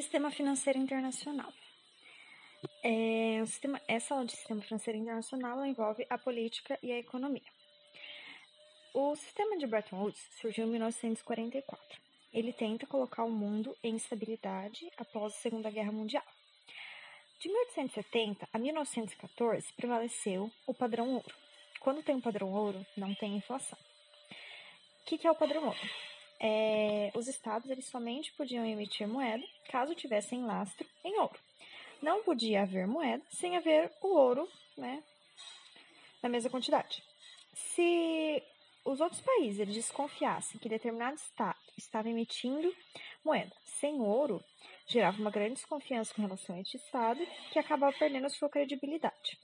Sistema financeiro internacional. É, o sistema, essa aula de sistema financeiro internacional envolve a política e a economia. O sistema de Bretton Woods surgiu em 1944. Ele tenta colocar o mundo em estabilidade após a Segunda Guerra Mundial. De 1870 a 1914 prevaleceu o padrão ouro. Quando tem um padrão ouro, não tem inflação. O que, que é o padrão ouro? É, os estados eles somente podiam emitir moeda caso tivessem lastro em ouro. Não podia haver moeda sem haver o ouro né, na mesma quantidade. Se os outros países eles desconfiassem que determinado estado estava emitindo moeda sem ouro, gerava uma grande desconfiança com relação a este estado, que acabava perdendo a sua credibilidade.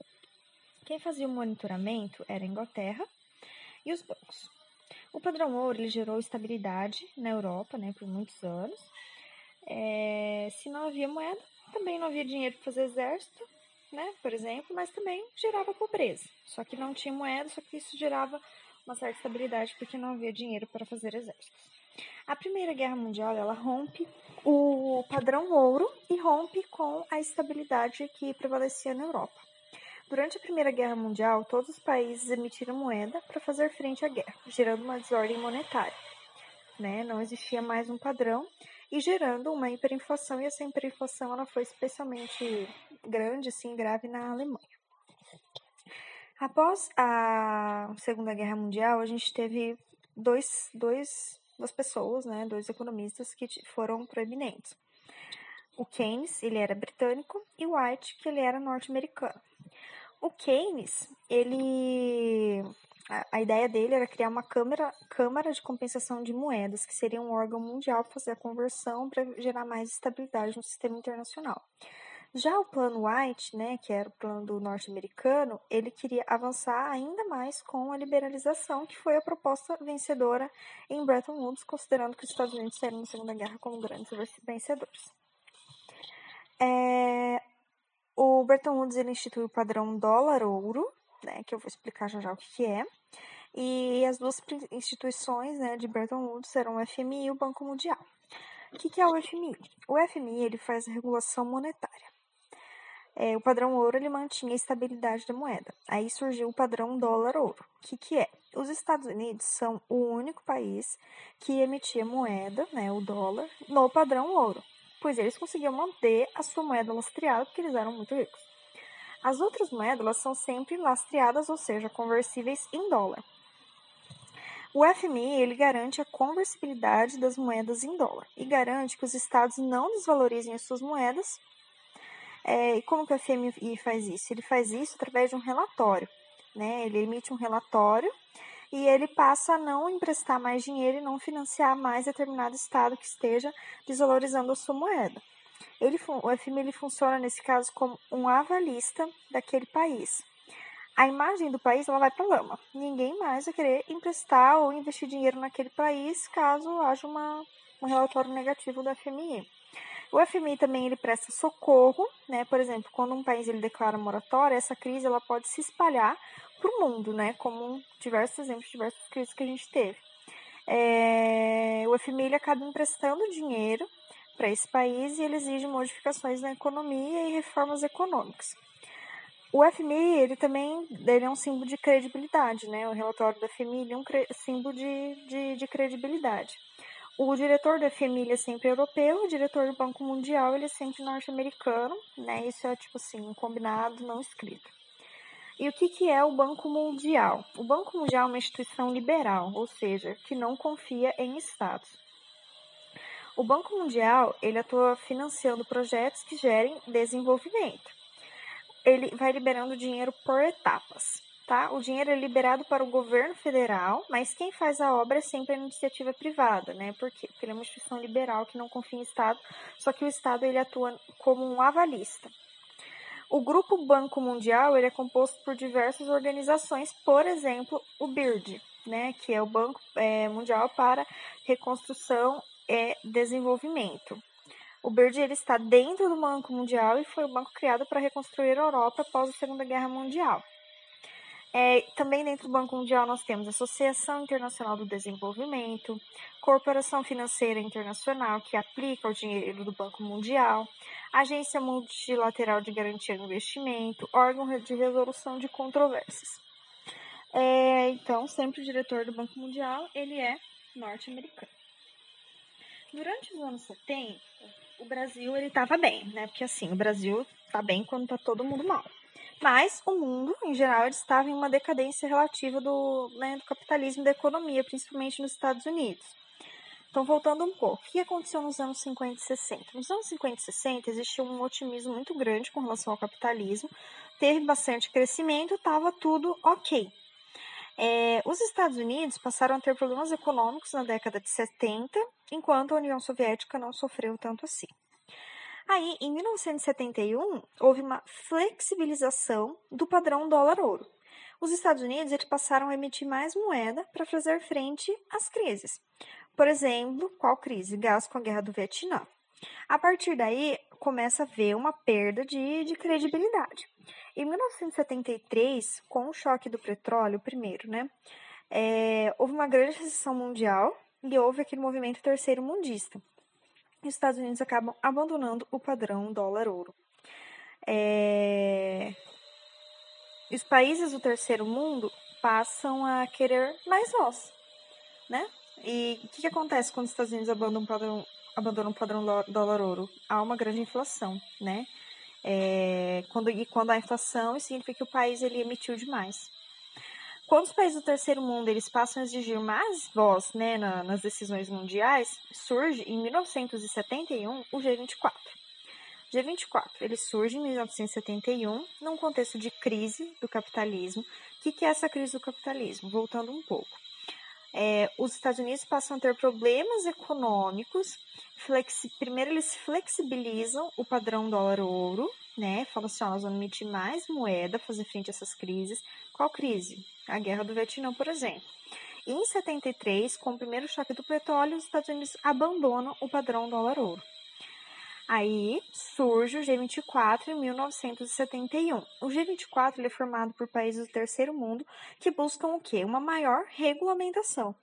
Quem fazia o monitoramento era a Inglaterra e os bancos. O padrão ouro ele gerou estabilidade na Europa né, por muitos anos. É, se não havia moeda, também não havia dinheiro para fazer exército, né, por exemplo, mas também gerava pobreza. Só que não tinha moeda, só que isso gerava uma certa estabilidade porque não havia dinheiro para fazer exércitos. A Primeira Guerra Mundial ela rompe o padrão ouro e rompe com a estabilidade que prevalecia na Europa. Durante a Primeira Guerra Mundial, todos os países emitiram moeda para fazer frente à guerra, gerando uma desordem monetária. Né? Não existia mais um padrão e gerando uma hiperinflação, e essa hiperinflação ela foi especialmente grande, assim, grave na Alemanha. Após a Segunda Guerra Mundial, a gente teve dois, dois duas pessoas, né, dois economistas que foram proeminentes. O Keynes, ele era britânico, e o White, que ele era norte-americano. O Keynes, ele a, ideia dele era criar uma câmara, câmara de compensação de moedas, que seria um órgão mundial para fazer a conversão para gerar mais estabilidade no sistema internacional. Já o plano White, né, que era o plano do norte-americano, ele queria avançar ainda mais com a liberalização, que foi a proposta vencedora em Bretton Woods, considerando que os Estados Unidos saíram na Segunda Guerra como grandes vencedores. É, o Bretton Woods ele instituiu o padrão dólar-ouro, né, que eu vou explicar já já o que, que é. E as duas instituições né, de Bretton Woods serão o FMI e o Banco Mundial. O que, que é o FMI? O FMI ele faz regulação monetária é, o padrão ouro ele mantinha a estabilidade da moeda. Aí surgiu o padrão dólar-ouro. O que, que é? Os Estados Unidos são o único país que emitia moeda, né, o dólar, no padrão ouro, pois eles conseguiam manter a sua moeda lastreada porque eles eram muito ricos. As outras moedas são sempre lastreadas, ou seja, conversíveis em dólar. O FMI ele garante a conversibilidade das moedas em dólar e garante que os estados não desvalorizem as suas moedas é, e como que o FMI faz isso? Ele faz isso através de um relatório. Né? Ele emite um relatório e ele passa a não emprestar mais dinheiro e não financiar mais determinado estado que esteja desvalorizando a sua moeda. Ele, o FMI ele funciona, nesse caso, como um avalista daquele país. A imagem do país ela vai para lama. Ninguém mais vai querer emprestar ou investir dinheiro naquele país caso haja uma, um relatório negativo do FMI. O FMI também ele presta socorro, né? Por exemplo, quando um país ele declara moratória, essa crise ela pode se espalhar para o mundo, né? Como diversos exemplos, diversas crises que a gente teve. É, o FMI ele acaba emprestando dinheiro para esse país e ele exige modificações na economia e reformas econômicas. O FMI ele também ele é um símbolo de credibilidade, né? O relatório do FMI é um símbolo de, de, de credibilidade. O diretor da FMI é sempre europeu, o diretor do Banco Mundial ele é sempre norte-americano, né? Isso é tipo assim, um combinado não escrito. E o que, que é o Banco Mundial? O Banco Mundial é uma instituição liberal, ou seja, que não confia em estados. O Banco Mundial ele atua financiando projetos que gerem desenvolvimento. Ele vai liberando dinheiro por etapas tá? O dinheiro é liberado para o governo federal, mas quem faz a obra é sempre a iniciativa privada, né? Por quê? Porque ele é uma instituição liberal que não confia em Estado, só que o Estado ele atua como um avalista. O Grupo Banco Mundial ele é composto por diversas organizações, por exemplo, o BIRD, né, que é o Banco é, Mundial para Reconstrução e Desenvolvimento. O BIRD ele está dentro do Banco Mundial e foi o banco criado para reconstruir a Europa após a Segunda Guerra Mundial. É, também dentro do Banco Mundial nós temos a Associação Internacional do Desenvolvimento, Corporação Financeira Internacional, que aplica o dinheiro do Banco Mundial, Agência Multilateral de Garantia do Investimento, órgão de resolução de controvérsias. É, então, sempre o diretor do Banco Mundial, ele é norte-americano. Durante os anos 70, o Brasil ele estava bem, né? Porque assim, o Brasil está bem quando está todo mundo mal. Mas o mundo, em geral, estava em uma decadência relativa do, né, do capitalismo e da economia, principalmente nos Estados Unidos. Então, voltando um pouco, o que aconteceu nos anos 50 e 60? Nos anos 50 e 60 existia um otimismo muito grande com relação ao capitalismo, teve bastante crescimento, estava tudo ok. É, os Estados Unidos passaram a ter problemas econômicos na década de 70, enquanto a União Soviética não sofreu tanto assim. Aí, em 1971, houve uma flexibilização do padrão dólar-ouro. Os Estados Unidos eles passaram a emitir mais moeda para fazer frente às crises. Por exemplo, qual crise? Gás com a guerra do Vietnã. A partir daí, começa a haver uma perda de, de credibilidade. Em 1973, com o choque do petróleo, primeiro, né? É, houve uma grande recessão mundial e houve aquele movimento terceiro mundista os Estados Unidos acabam abandonando o padrão dólar-ouro. É... Os países do terceiro mundo passam a querer mais voz, né? E o que, que, acontece quando os Estados Unidos abandonam o padrão, abandonam o padrão dólar-ouro? Há uma grande inflação, né? É, quando, e quando há inflação, isso significa que o país ele emitiu demais. Quando os países do terceiro mundo eles passam a exigir mais voz né, na, nas decisões mundiais, surge em 1971 o G24. O G24 ele surge em 1971 num contexto de crise do capitalismo. O que, que é essa crise do capitalismo? Voltando um pouco. É, os Estados Unidos passam a ter problemas econômicos. Flexi primeiro, eles flexibilizam o padrão dólar-ouro, né? Falam assim: ó, nós vamos emitir mais moeda, fazer frente a essas crises. Qual crise? A guerra do Vietnã, por exemplo. Em 73, com o primeiro choque do petróleo, os Estados Unidos abandonam o padrão dólar-ouro. Aí surge o G24 em 1971. O G24 é formado por países do terceiro mundo que buscam o quê? Uma maior regulamentação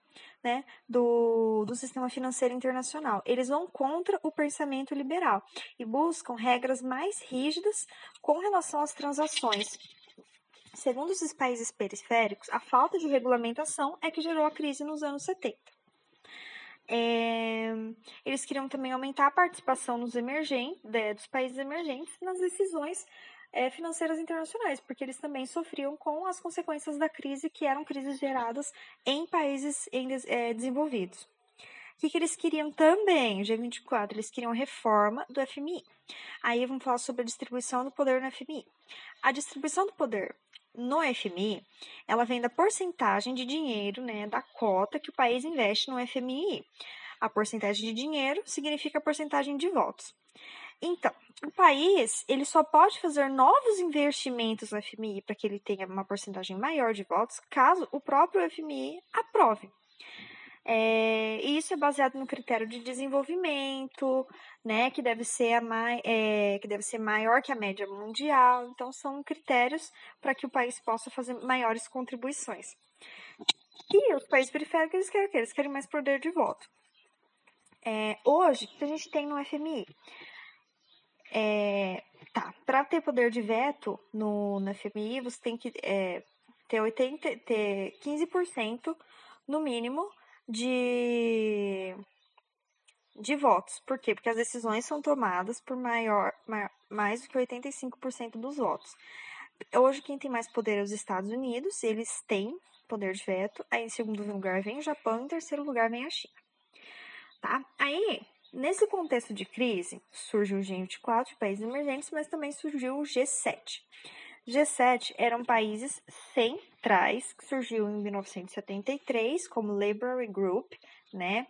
né, do, do sistema financeiro internacional. Eles vão contra o pensamento liberal e buscam regras mais rígidas com relação às transações Segundo esses países periféricos, a falta de regulamentação é que gerou a crise nos anos 70. É, eles queriam também aumentar a participação nos emergentes, dos países emergentes nas decisões é, financeiras internacionais, porque eles também sofriam com as consequências da crise, que eram crises geradas em países em, é, desenvolvidos. O que, que, eles queriam também? O G24, eles queriam reforma do FMI. Aí vamos falar sobre a distribuição do poder no FMI. A distribuição do poder no FMI, ela vem da porcentagem de dinheiro, né, da cota que o país investe no FMI. A porcentagem de dinheiro significa a porcentagem de votos. Então, o país ele só pode fazer novos investimentos no FMI para que ele tenha uma porcentagem maior de votos, caso o próprio FMI aprove. É, e isso é baseado no critério de desenvolvimento, né, que deve ser a mai, é, que deve ser maior que a média mundial. Então são critérios para que o país possa fazer maiores contribuições. E os países periféricos eles querem o quê? Eles querem mais poder de voto. É, hoje, o que a gente tem no FMI? É, tá, para ter poder de veto no, no FMI, você tem que é, ter, 80, ter 15% no mínimo de, de votos. Por quê? Porque as decisões são tomadas por maior, maior mais do que 85% dos votos. Hoje, quem tem mais poder é os Estados Unidos, eles têm poder de veto. Aí, em segundo lugar, vem o Japão, em terceiro lugar, vem a China. Tá? Aí, nesse contexto de crise, surge o G24, países emergentes, mas também surgiu o G7. G7 eram países centrais que surgiu em 1973 como Library Group, né?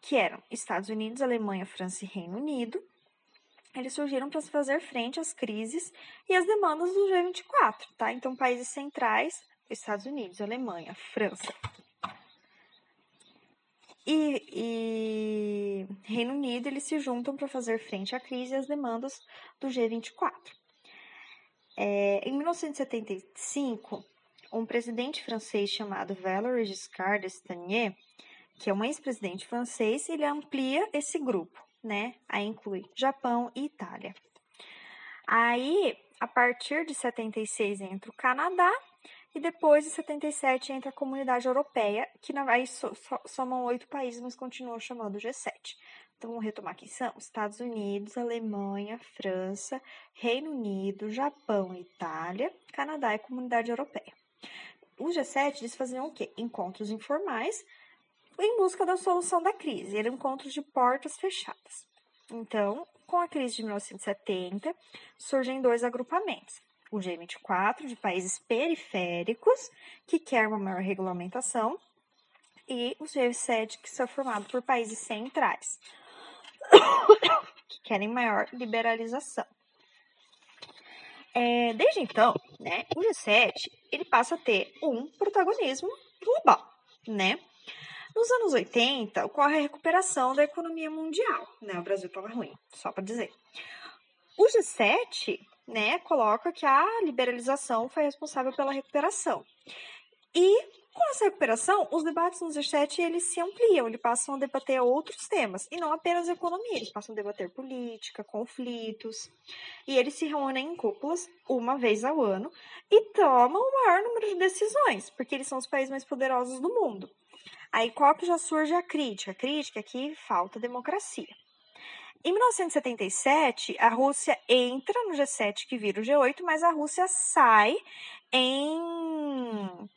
Que eram Estados Unidos, Alemanha, França e Reino Unido. Eles surgiram para fazer frente às crises e às demandas do G24, tá? Então, países centrais, Estados Unidos, Alemanha, França e, e Reino Unido, eles se juntam para fazer frente à crise e às demandas do G24. É, em 1975, um presidente francês chamado Valéry Giscard d'Estaing, que é um ex-presidente francês, ele amplia esse grupo, né? Aí inclui Japão e Itália. Aí, a partir de 76 entra o Canadá e depois de 77 entra a Comunidade Europeia, que aí somam oito países, mas continua chamando G7. Então, vamos retomar quem são: Estados Unidos, Alemanha, França, Reino Unido, Japão, Itália, Canadá e Comunidade Europeia. O G7 eles faziam o quê? Encontros informais em busca da solução da crise. Eram encontros de portas fechadas. Então, com a crise de 1970, surgem dois agrupamentos. O G24, de países periféricos, que quer uma maior regulamentação, e o G7, que são formados por países centrais, que querem maior liberalização. É, desde então, né, o G7 ele passa a ter um protagonismo global, né? Nos anos 80, ocorre a recuperação da economia mundial, né? O Brasil estava ruim, só para dizer. O G7, né, coloca que a liberalização foi responsável pela recuperação. E com essa recuperação, os debates no G7 eles se ampliam, eles passam a debater outros temas, e não apenas economia, eles passam a debater política, conflitos, e eles se reúnem em cúpulas uma vez ao ano e tomam o maior número de decisões, porque eles são os países mais poderosos do mundo. Aí qual que já surge a crítica? A crítica é que falta democracia. Em 1977, a Rússia entra no G7, que vira o G8, mas a Rússia sai em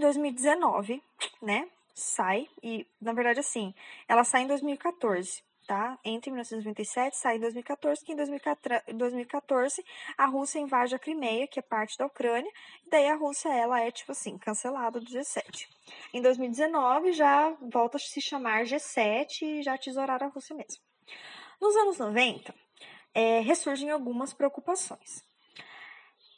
2019, né? Sai, e na verdade, assim, ela sai em 2014 tá? Entre 1997 sai em 2014, que em 2014 a Rússia invade a Crimeia, que é parte da Ucrânia, e daí a Rússia ela é tipo assim, cancelada do G7. Em 2019 já volta a se chamar G7 e já tesouraram a Rússia mesmo. Nos anos 90, é, ressurgem algumas preocupações.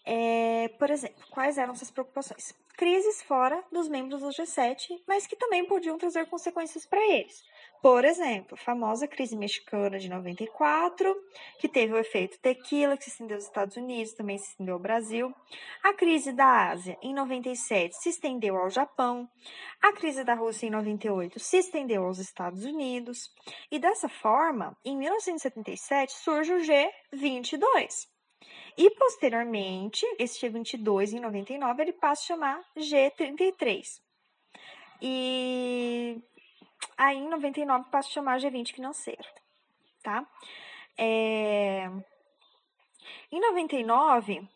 É, por exemplo, quais eram essas preocupações? Crises fora dos membros do G7, mas que também podiam trazer consequências para eles. Por exemplo, a famosa crise mexicana de 94, que teve o efeito tequila, que se estendeu aos Estados Unidos, também se estendeu ao Brasil. A crise da Ásia, em 97, se estendeu ao Japão. A crise da Rússia, em 98, se estendeu aos Estados Unidos. E dessa forma, em 1977, surge o G22. E posteriormente, esse G22 em 99, ele passa a chamar G33. E Aí, em 99, passo a chamar G20 financeiro, tá? É... Em 99,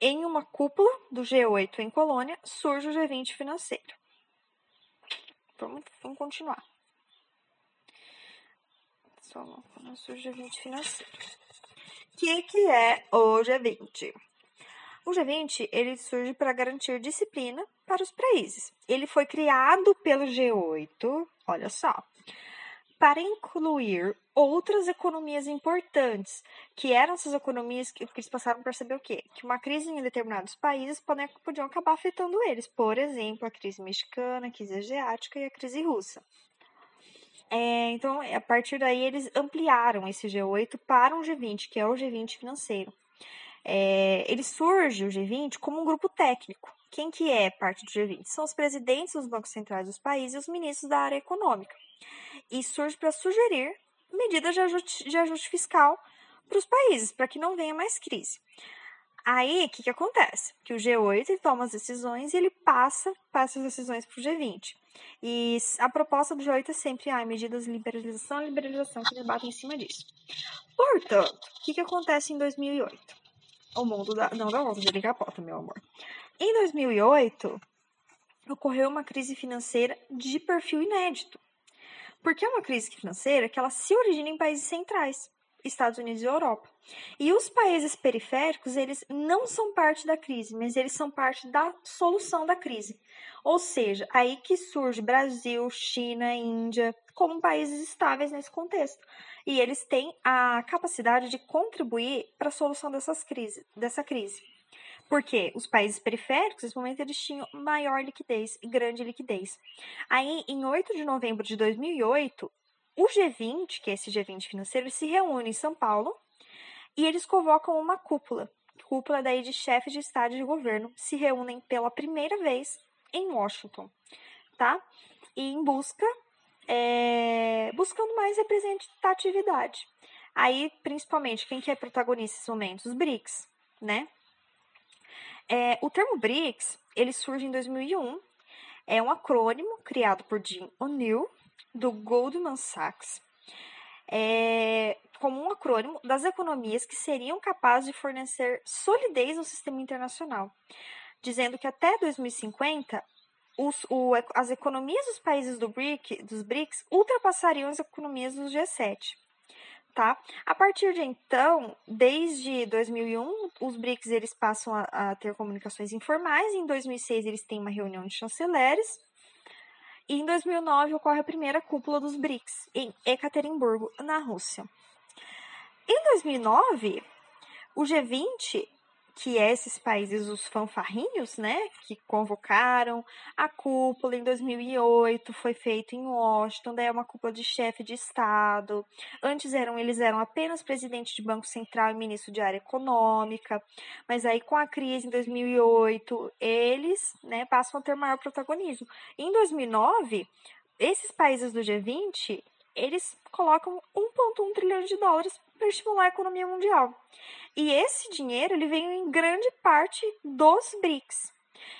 em uma cúpula do G8 em Colônia, surge o G20 financeiro. Vamos, vamos continuar. Só surge o G20 financeiro. Que, que é o G20? O G20 ele surge para garantir disciplina para os países. Ele foi criado pelo G8, olha só, para incluir outras economias importantes, que eram essas economias que, que eles passaram a perceber o quê? Que uma crise em determinados países podiam acabar afetando eles. Por exemplo, a crise mexicana, a crise asiática e a crise russa. É, então, a partir daí, eles ampliaram esse G8 para um G20, que é o G20 financeiro. É, ele surge, o G20, como um grupo técnico. Quem que é parte do G20? São os presidentes dos bancos centrais dos países e os ministros da área econômica. E surge para sugerir medidas de ajuste, de ajuste fiscal para os países, para que não venha mais crise. Aí, o que, que acontece? Que o G8 toma as decisões e ele passa, passa as decisões para o G20. E a proposta do G8 é sempre ah, medidas de liberalização liberalização que eles batem em cima disso. Portanto, o que, que acontece em 2008? o mundo da, não da onda de capota, meu amor. Em 2008, ocorreu uma crise financeira de perfil inédito. Porque é uma crise financeira que ela se origina em países centrais, Estados Unidos e Europa. E os países periféricos, eles não são parte da crise, mas eles são parte da solução da crise. Ou seja, aí que surge Brasil, China, Índia, como países estáveis nesse contexto e eles têm a capacidade de contribuir para a solução dessas crises, dessa crise. Porque os países periféricos, nesse momento, eles tinham maior liquidez e grande liquidez. Aí, em 8 de novembro de 2008, o G20, que é esse G20 financeiro, se reúne em São Paulo e eles convocam uma cúpula, cúpula daí de chefes de Estado e de governo se reúnem pela primeira vez em Washington, tá? E em busca, é, buscando mais representatividade. Aí, principalmente, quem que é protagonista nesses momentos? Os BRICS, né? É, o termo BRICS, ele surge em 2001, é um acrônimo criado por Jim O'Neill, do Goldman Sachs, é, como um acrônimo das economias que seriam capazes de fornecer solidez ao sistema internacional, dizendo que até 2050 os, o, as economias dos países do BRIC, dos BRICS ultrapassariam as economias dos G7. Tá? A partir de então, desde 2001, os BRICS eles passam a, a ter comunicações informais. Em 2006, eles têm uma reunião de chanceleres. Em 2009 ocorre a primeira cúpula dos BRICS em Ekaterimburgo, na Rússia. Em 2009, o G20 que é esses países, os fanfarrinhos, né, que convocaram a cúpula em 2008, foi feito em Washington, daí é uma cúpula de chefe de Estado. Antes eram eles eram apenas presidente de Banco Central e ministro de área econômica, mas aí com a crise em 2008, eles, né, passam a ter maior protagonismo. Em 2009, esses países do G20, eles colocam 1,1 trilhão de dólares para estimular a economia mundial. E esse dinheiro ele vem em grande parte dos BRICS.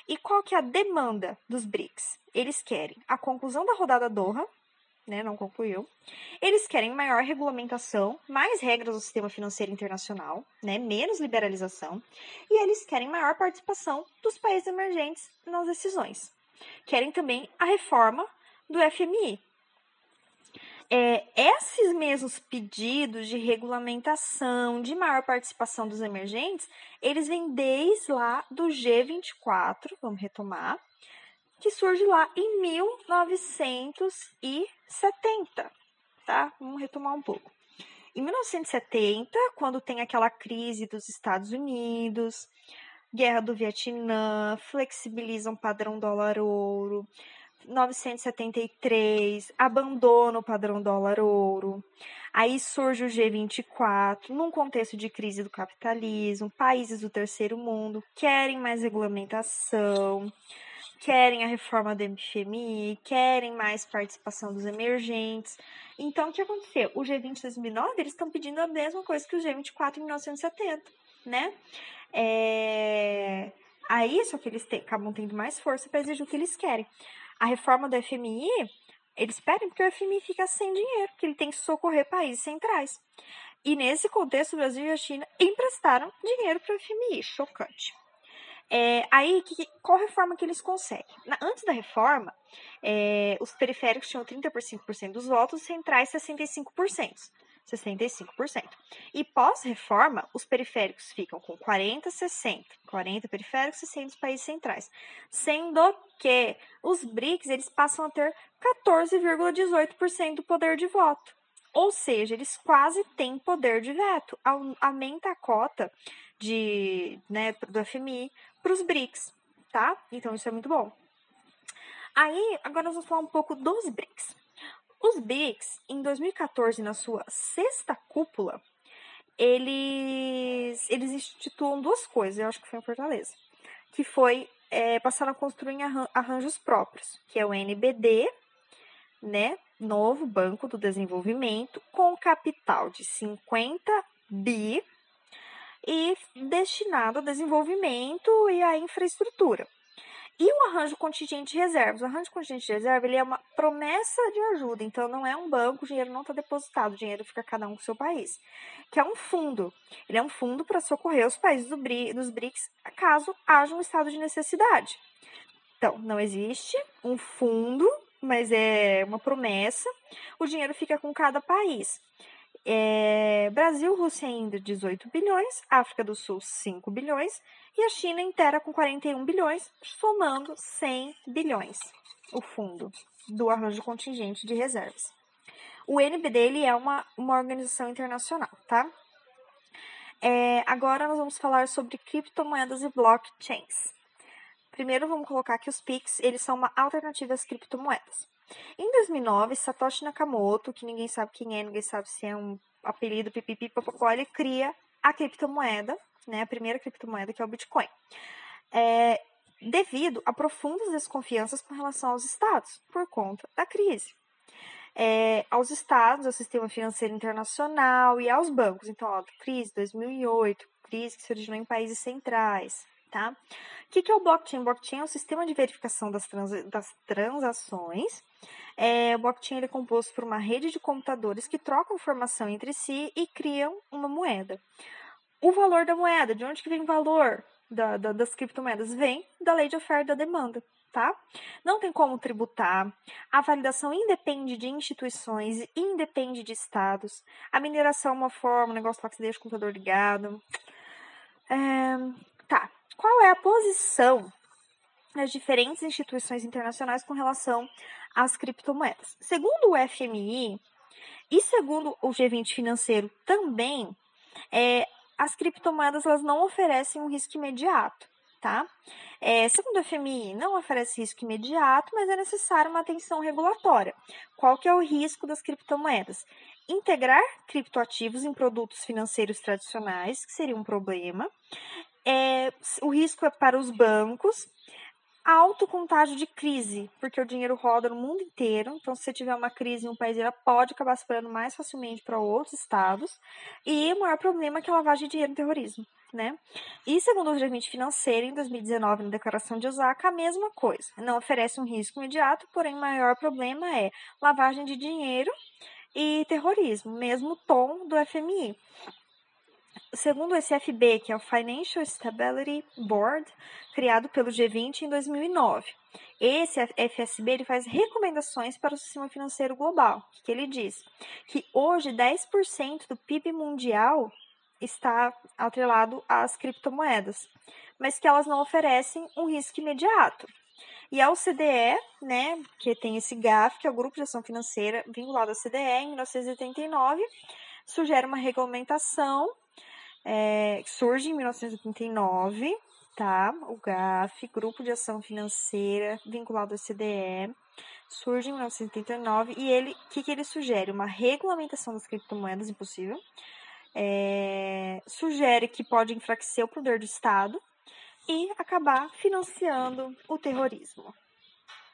E qual que é a demanda dos BRICS? Eles querem a conclusão da rodada Doha, né, não concluiu. Eles querem maior regulamentação, mais regras do sistema financeiro internacional, né, menos liberalização, e eles querem maior participação dos países emergentes nas decisões. Querem também a reforma do FMI, é, esses mesmos pedidos de regulamentação, de maior participação dos emergentes, eles vêm desde lá do G24, vamos retomar, que surge lá em 1970, tá? Vamos retomar um pouco. Em 1970, quando tem aquela crise dos Estados Unidos, guerra do Vietnã, flexibilizam padrão dólar-ouro, 973, abandona o padrão dólar-ouro. Aí surge o G24, num contexto de crise do capitalismo, países do terceiro mundo querem mais regulamentação, querem a reforma do FMI, querem mais participação dos emergentes. Então, o que aconteceu? O G20 2009, eles estão pedindo a mesma coisa que o G24 em 1970, né? É... Aí, só que eles te... acabam tendo mais força para exigir o que eles querem a reforma do FMI, eles pedem porque o FMI fica sem dinheiro, porque ele tem que socorrer países centrais. E nesse contexto, o Brasil e a China emprestaram dinheiro para o FMI. Chocante. É, aí, que, qual reforma que eles conseguem? Na, antes da reforma, é, os periféricos tinham 35% dos votos, os centrais 65%. 65%. E pós-reforma, os periféricos ficam com 40, 60. 40 periféricos, 60 dos países centrais. Sendo que os BRICS, eles passam a ter 14,18% do poder de voto. Ou seja, eles quase têm poder de veto. Aumenta a cota de, né, do FMI para os BRICS, tá? Então isso é muito bom. Aí, agora nós vamos falar um pouco dos BRICS. Os BRICS, em 2014, na sua sexta cúpula, eles, eles instituam duas coisas, eu acho que foi em Fortaleza, que foi, é, a construir arranjos próprios, que é o NBD, né, novo Banco do Desenvolvimento, com capital de 50 bi e destinado ao desenvolvimento e à infraestrutura. E o arranjo contingente de reservas? O arranjo contingente de reserva ele é uma promessa de ajuda, então não é um banco, o dinheiro não está depositado, o dinheiro fica cada um com o seu país. Que é um fundo. Ele é um fundo para socorrer os países do, dos BRICS caso haja um estado de necessidade. Então, não existe um fundo, mas é uma promessa. O dinheiro fica com cada país. É, Brasil, Rússia ainda 18 bilhões, África do Sul 5 bilhões e a China inteira com 41 bilhões, somando 100 bilhões, o fundo do arranjo contingente de reservas. O NBD ele é uma, uma organização internacional, tá? É, agora nós vamos falar sobre criptomoedas e blockchains. Primeiro vamos colocar que os PIX eles são uma alternativa às criptomoedas. Em 2009, Satoshi Nakamoto, que ninguém sabe quem é, ninguém sabe se é um apelido pipipipopopó, ele cria a criptomoeda né, a primeira criptomoeda que é o Bitcoin, é, devido a profundas desconfianças com relação aos estados, por conta da crise. É, aos estados, ao sistema financeiro internacional e aos bancos. Então, ó, crise 2008, crise que se originou em países centrais, tá? O que, que é o blockchain? Blockchain é um sistema de verificação das, trans, das transações. É, o blockchain ele é composto por uma rede de computadores que trocam informação entre si e criam uma moeda. O valor da moeda, de onde que vem o valor da, da, das criptomoedas? Vem da lei de oferta e da demanda tá? Não tem como tributar. A validação independe de instituições, independe de estados. A mineração é uma forma, um negócio lá que você deixa o computador ligado. É, tá. Qual é a posição das diferentes instituições internacionais com relação às criptomoedas? Segundo o FMI e segundo o G20 financeiro também, é, as criptomoedas elas não oferecem um risco imediato tá? É, segundo a FMI, não oferece risco imediato, mas é necessária uma atenção regulatória. Qual que é o risco das criptomoedas? Integrar criptoativos em produtos financeiros tradicionais, que seria um problema. É, o risco é para os bancos, alto contágio de crise, porque o dinheiro roda no mundo inteiro. Então, se você tiver uma crise em um país, ela pode acabar se mais facilmente para outros estados. E o maior problema é que a lavagem de dinheiro e terrorismo né? E segundo o G20 financeiro, em 2019, na declaração de Osaka, a mesma coisa. Não oferece um risco imediato, porém o maior problema é lavagem de dinheiro e terrorismo, mesmo tom do FMI. Segundo o SFB, que é o Financial Stability Board, criado pelo G20 em 2009. Esse FSB ele faz recomendações para o sistema financeiro global. Que ele diz? Que hoje 10% do PIB mundial está atrelado às criptomoedas, mas que elas não oferecem um risco imediato. E a OCDE, né, que tem esse GAF, que é o Grupo de Ação Financeira vinculado à CDE, em 1989, sugere uma regulamentação é, surge em 1989, tá? O GAF, Grupo de Ação Financeira vinculado à CDE, surge em 1989 e ele, o que, que ele sugere? Uma regulamentação das criptomoedas impossível, é, sugere que pode enfraquecer o poder do Estado e acabar financiando o terrorismo.